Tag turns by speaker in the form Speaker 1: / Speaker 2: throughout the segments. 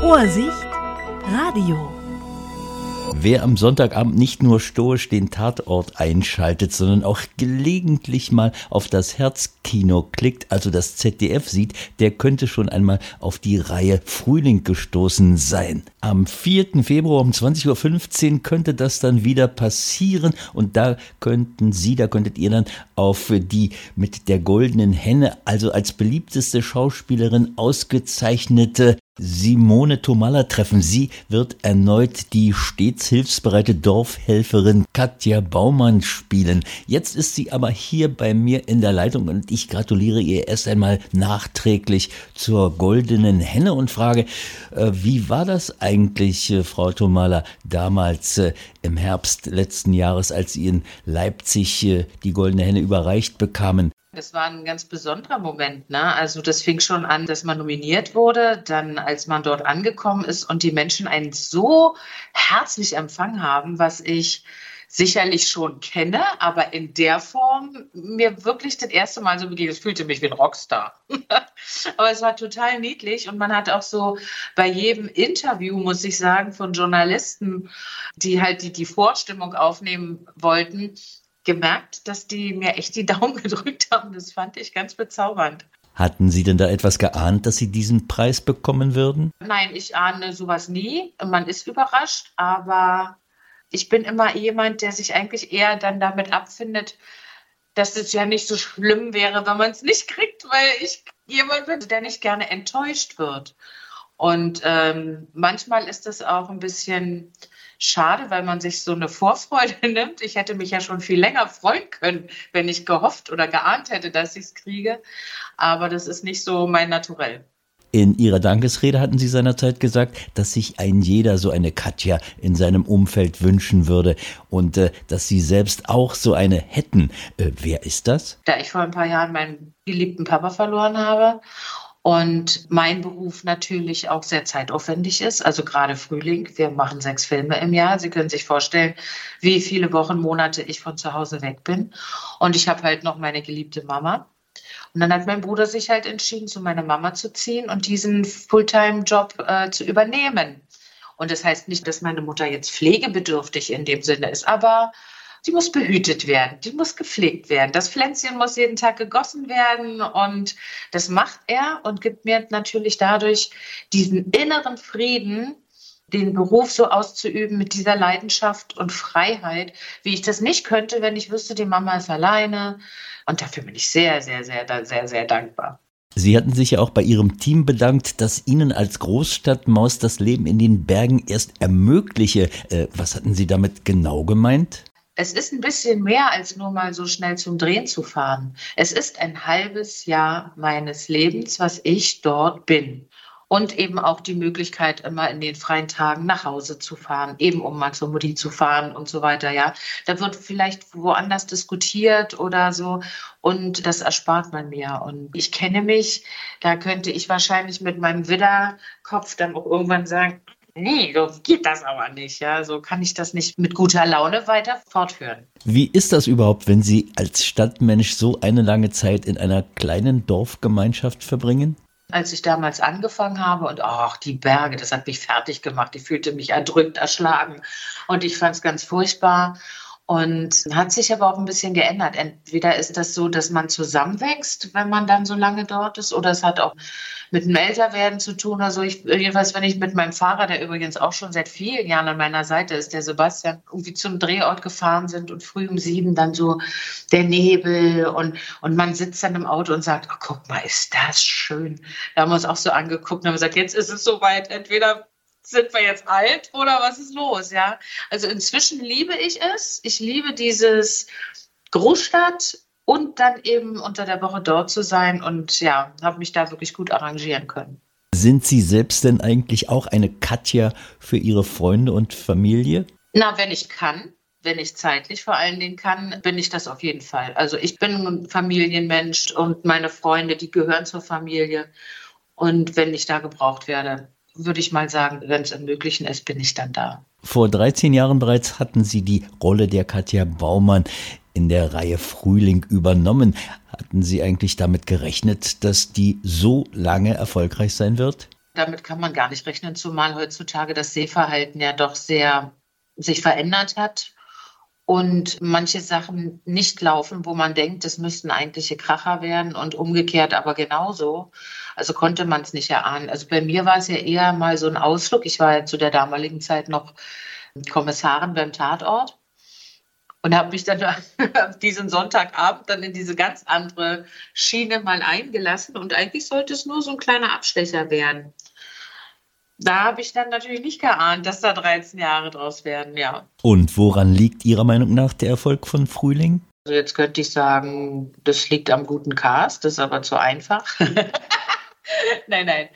Speaker 1: Vorsicht, Radio.
Speaker 2: Wer am Sonntagabend nicht nur stoisch den Tatort einschaltet, sondern auch gelegentlich mal auf das Herzkino klickt, also das ZDF sieht, der könnte schon einmal auf die Reihe Frühling gestoßen sein. Am 4. Februar um 20.15 Uhr könnte das dann wieder passieren und da könnten Sie, da könntet ihr dann auf die mit der goldenen Henne, also als beliebteste Schauspielerin ausgezeichnete Simone Tomalla treffen. Sie wird erneut die stets hilfsbereite Dorfhelferin Katja Baumann spielen. Jetzt ist sie aber hier bei mir in der Leitung und ich gratuliere ihr erst einmal nachträglich zur goldenen Henne und frage, äh, wie war das eigentlich, äh, Frau Tomalla, damals äh, im Herbst letzten Jahres, als Sie in Leipzig die goldene Henne überreicht bekamen?
Speaker 3: Das war ein ganz besonderer Moment. Ne? Also das fing schon an, dass man nominiert wurde, dann als man dort angekommen ist und die Menschen einen so herzlich empfangen haben, was ich sicherlich schon kenne, aber in der Form mir wirklich das erste Mal so begegnet. Es fühlte mich wie ein Rockstar. aber es war total niedlich und man hat auch so bei jedem Interview, muss ich sagen, von Journalisten, die halt die, die Vorstimmung aufnehmen wollten, gemerkt, dass die mir echt die Daumen gedrückt haben. Das fand ich ganz bezaubernd.
Speaker 2: Hatten Sie denn da etwas geahnt, dass Sie diesen Preis bekommen würden?
Speaker 3: Nein, ich ahne sowas nie. Man ist überrascht, aber ich bin immer jemand, der sich eigentlich eher dann damit abfindet, dass es ja nicht so schlimm wäre, wenn man es nicht kriegt, weil ich jemand bin, der nicht gerne enttäuscht wird. Und ähm, manchmal ist das auch ein bisschen schade, weil man sich so eine Vorfreude nimmt. Ich hätte mich ja schon viel länger freuen können, wenn ich gehofft oder geahnt hätte, dass ich es kriege. Aber das ist nicht so mein Naturell.
Speaker 2: In Ihrer Dankesrede hatten Sie seinerzeit gesagt, dass sich ein jeder so eine Katja in seinem Umfeld wünschen würde und äh, dass Sie selbst auch so eine hätten. Äh, wer ist das?
Speaker 3: Da ich vor ein paar Jahren meinen geliebten Papa verloren habe und mein Beruf natürlich auch sehr zeitaufwendig ist, also gerade Frühling. Wir machen sechs Filme im Jahr. Sie können sich vorstellen, wie viele Wochen, Monate ich von zu Hause weg bin. Und ich habe halt noch meine geliebte Mama. Und dann hat mein Bruder sich halt entschieden, zu meiner Mama zu ziehen und diesen Fulltime-Job äh, zu übernehmen. Und das heißt nicht, dass meine Mutter jetzt pflegebedürftig in dem Sinne ist, aber die muss behütet werden, die muss gepflegt werden. Das Pflänzchen muss jeden Tag gegossen werden und das macht er und gibt mir natürlich dadurch diesen inneren Frieden, den Beruf so auszuüben mit dieser Leidenschaft und Freiheit, wie ich das nicht könnte, wenn ich wüsste, die Mama ist alleine. Und dafür bin ich sehr, sehr, sehr, sehr, sehr dankbar.
Speaker 2: Sie hatten sich ja auch bei Ihrem Team bedankt, dass Ihnen als Großstadtmaus das Leben in den Bergen erst ermögliche. Äh, was hatten Sie damit genau gemeint?
Speaker 3: Es ist ein bisschen mehr als nur mal so schnell zum Drehen zu fahren. Es ist ein halbes Jahr meines Lebens, was ich dort bin. Und eben auch die Möglichkeit, immer in den freien Tagen nach Hause zu fahren, eben um mal zur Mutti zu fahren und so weiter, ja. Da wird vielleicht woanders diskutiert oder so. Und das erspart man mir. Und ich kenne mich, da könnte ich wahrscheinlich mit meinem Widderkopf dann auch irgendwann sagen, nee, so geht das aber nicht. Ja, so kann ich das nicht mit guter Laune weiter fortführen.
Speaker 2: Wie ist das überhaupt, wenn Sie als Stadtmensch so eine lange Zeit in einer kleinen Dorfgemeinschaft verbringen?
Speaker 3: Als ich damals angefangen habe und ach, die Berge, das hat mich fertig gemacht. Ich fühlte mich erdrückt, erschlagen und ich fand es ganz furchtbar. Und hat sich aber auch ein bisschen geändert. Entweder ist das so, dass man zusammenwächst, wenn man dann so lange dort ist, oder es hat auch mit dem Älterwerden zu tun. Also ich, jedenfalls, wenn ich mit meinem Fahrer, der übrigens auch schon seit vielen Jahren an meiner Seite ist, der Sebastian, irgendwie zum Drehort gefahren sind und früh um sieben dann so der Nebel und, und man sitzt dann im Auto und sagt, oh, guck mal, ist das schön. Da haben wir uns auch so angeguckt und haben gesagt, jetzt ist es soweit. Entweder sind wir jetzt alt oder was ist los? Ja, also inzwischen liebe ich es. Ich liebe dieses Großstadt und dann eben unter der Woche dort zu sein und ja, habe mich da wirklich gut arrangieren können.
Speaker 2: Sind Sie selbst denn eigentlich auch eine Katja für Ihre Freunde und Familie?
Speaker 3: Na, wenn ich kann, wenn ich zeitlich vor allen Dingen kann, bin ich das auf jeden Fall. Also ich bin ein Familienmensch und meine Freunde, die gehören zur Familie. Und wenn ich da gebraucht werde, würde ich mal sagen, wenn es im Möglichen ist, bin ich dann da.
Speaker 2: Vor 13 Jahren bereits hatten Sie die Rolle der Katja Baumann in der Reihe Frühling übernommen. Hatten Sie eigentlich damit gerechnet, dass die so lange erfolgreich sein wird?
Speaker 3: Damit kann man gar nicht rechnen, zumal heutzutage das Sehverhalten ja doch sehr sich verändert hat und manche Sachen nicht laufen, wo man denkt, das müssten eigentliche Kracher werden und umgekehrt aber genauso. Also konnte man es nicht erahnen. Also bei mir war es ja eher mal so ein Ausflug. Ich war ja zu der damaligen Zeit noch Kommissarin beim Tatort und habe mich dann diesen Sonntagabend dann in diese ganz andere Schiene mal eingelassen. Und eigentlich sollte es nur so ein kleiner Abstecher werden da habe ich dann natürlich nicht geahnt, dass da 13 Jahre draus werden, ja.
Speaker 2: Und woran liegt Ihrer Meinung nach der Erfolg von Frühling?
Speaker 3: Also jetzt könnte ich sagen, das liegt am guten Cast, das ist aber zu einfach. nein, nein.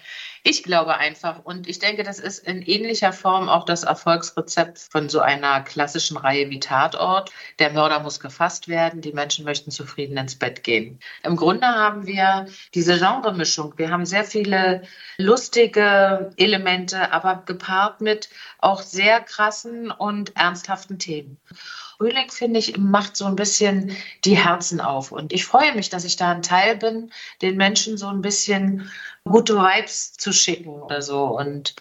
Speaker 3: Ich glaube einfach und ich denke, das ist in ähnlicher Form auch das Erfolgsrezept von so einer klassischen Reihe wie Tatort. Der Mörder muss gefasst werden, die Menschen möchten zufrieden ins Bett gehen. Im Grunde haben wir diese Genremischung. Wir haben sehr viele lustige Elemente, aber gepaart mit auch sehr krassen und ernsthaften Themen. Frühling, finde ich, macht so ein bisschen die Herzen auf. Und ich freue mich, dass ich da ein Teil bin, den Menschen so ein bisschen gute Vibes zu schicken oder so. Und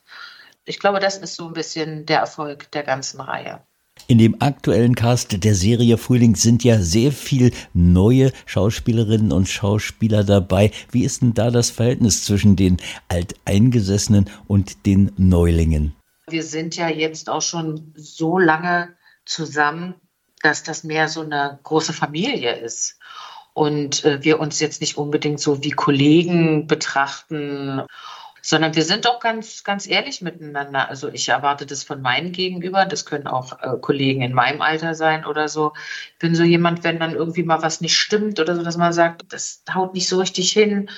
Speaker 3: ich glaube, das ist so ein bisschen der Erfolg der ganzen Reihe.
Speaker 2: In dem aktuellen Cast der Serie Frühling sind ja sehr viel neue Schauspielerinnen und Schauspieler dabei. Wie ist denn da das Verhältnis zwischen den Alteingesessenen und den Neulingen?
Speaker 3: Wir sind ja jetzt auch schon so lange zusammen, dass das mehr so eine große Familie ist und äh, wir uns jetzt nicht unbedingt so wie Kollegen betrachten, sondern wir sind auch ganz, ganz ehrlich miteinander. Also ich erwarte das von meinen Gegenüber. Das können auch äh, Kollegen in meinem Alter sein oder so. Ich bin so jemand, wenn dann irgendwie mal was nicht stimmt oder so, dass man sagt, das haut nicht so richtig hin.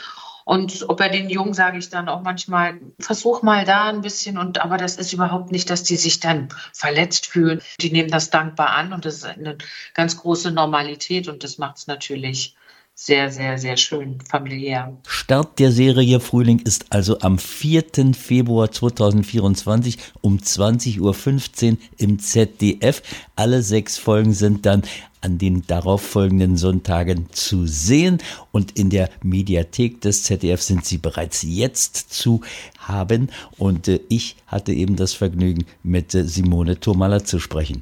Speaker 3: Und bei den Jungen sage ich dann auch manchmal, versuch mal da ein bisschen und aber das ist überhaupt nicht, dass die sich dann verletzt fühlen. Die nehmen das dankbar an und das ist eine ganz große Normalität und das macht es natürlich sehr, sehr, sehr schön familiär.
Speaker 2: Start der Serie Frühling ist also am 4. Februar 2024 um 20.15 Uhr im ZDF. Alle sechs Folgen sind dann an den darauffolgenden Sonntagen zu sehen und in der Mediathek des ZDF sind sie bereits jetzt zu haben und äh, ich hatte eben das Vergnügen mit äh, Simone Thurmaler zu sprechen.